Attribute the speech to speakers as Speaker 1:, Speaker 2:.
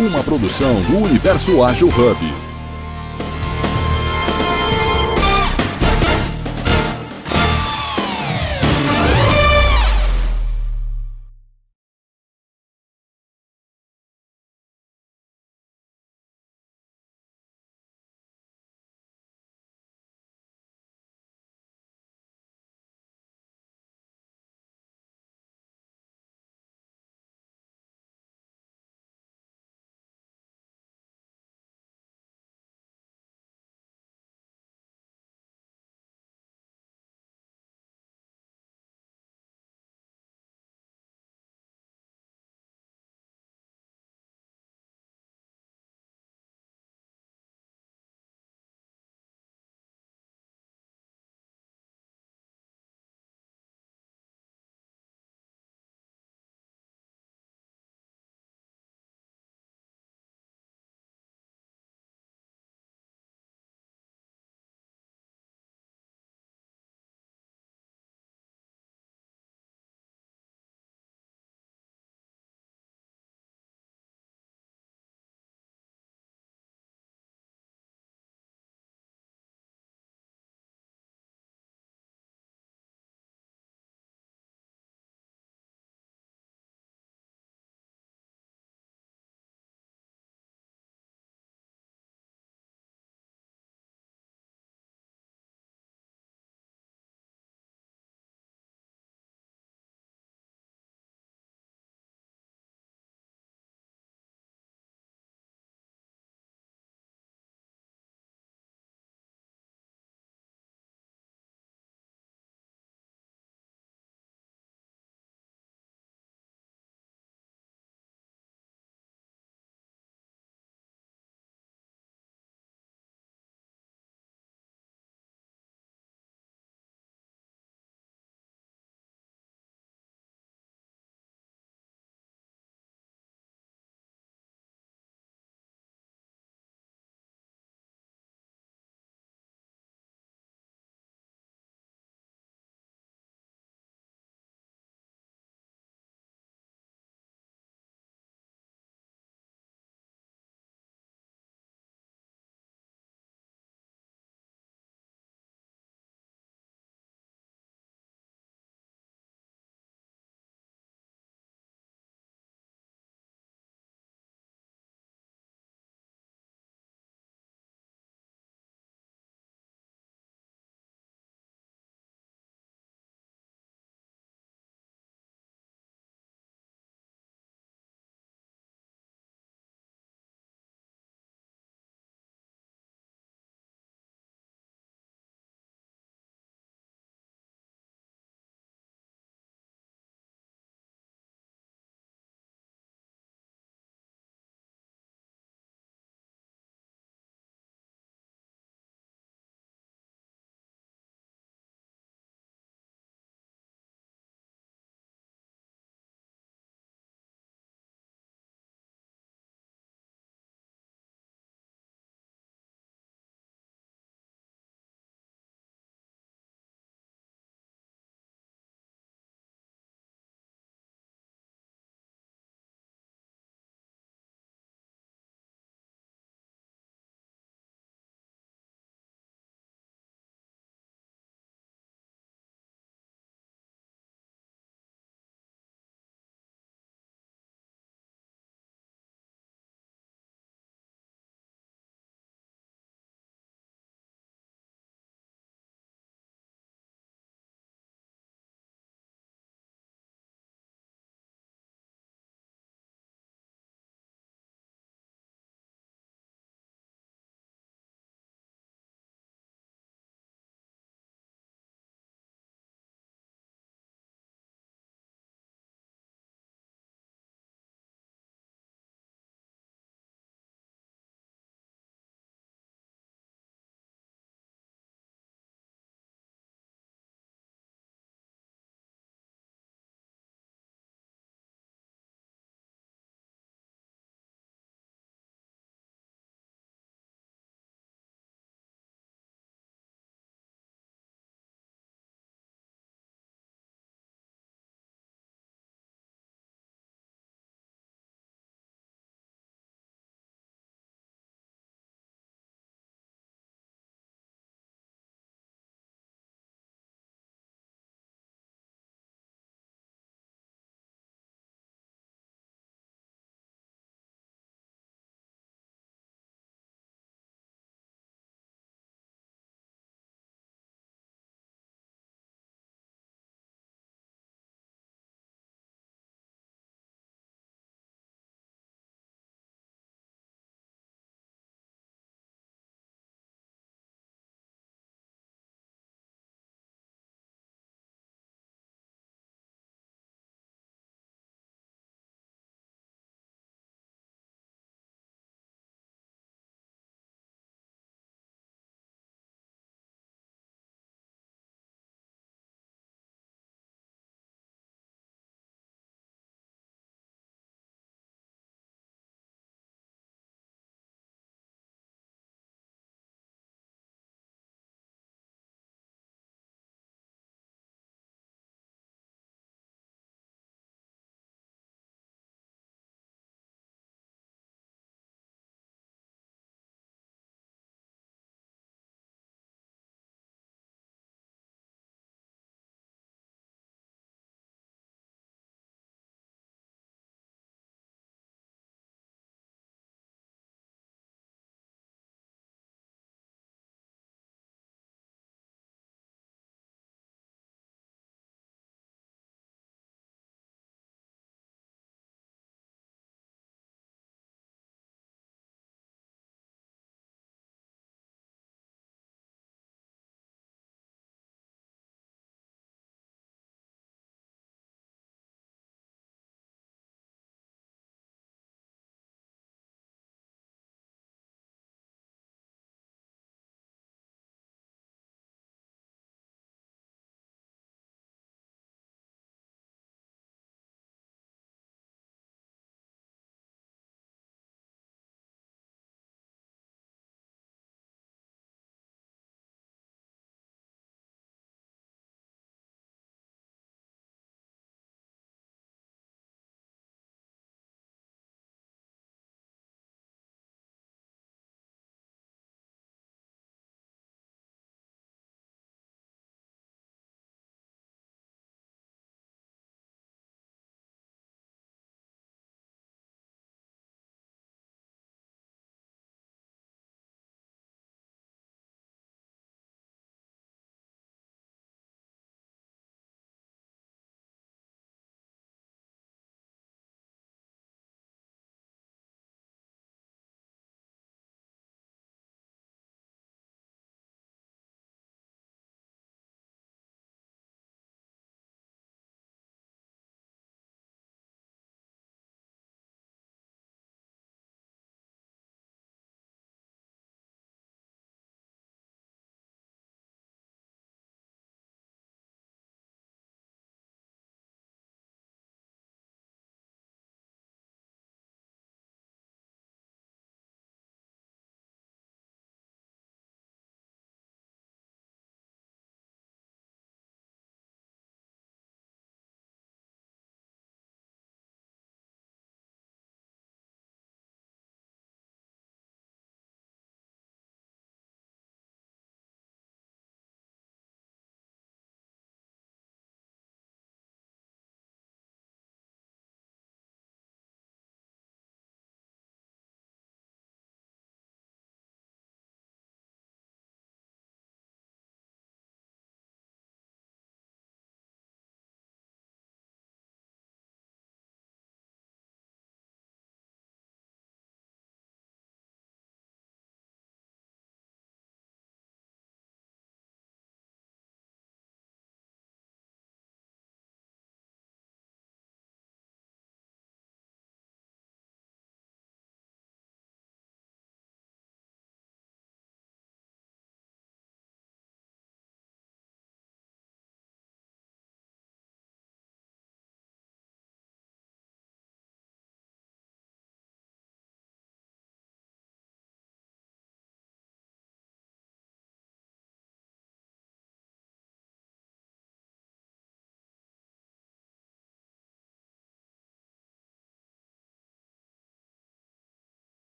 Speaker 1: uma produção do Universo Ágil Hub.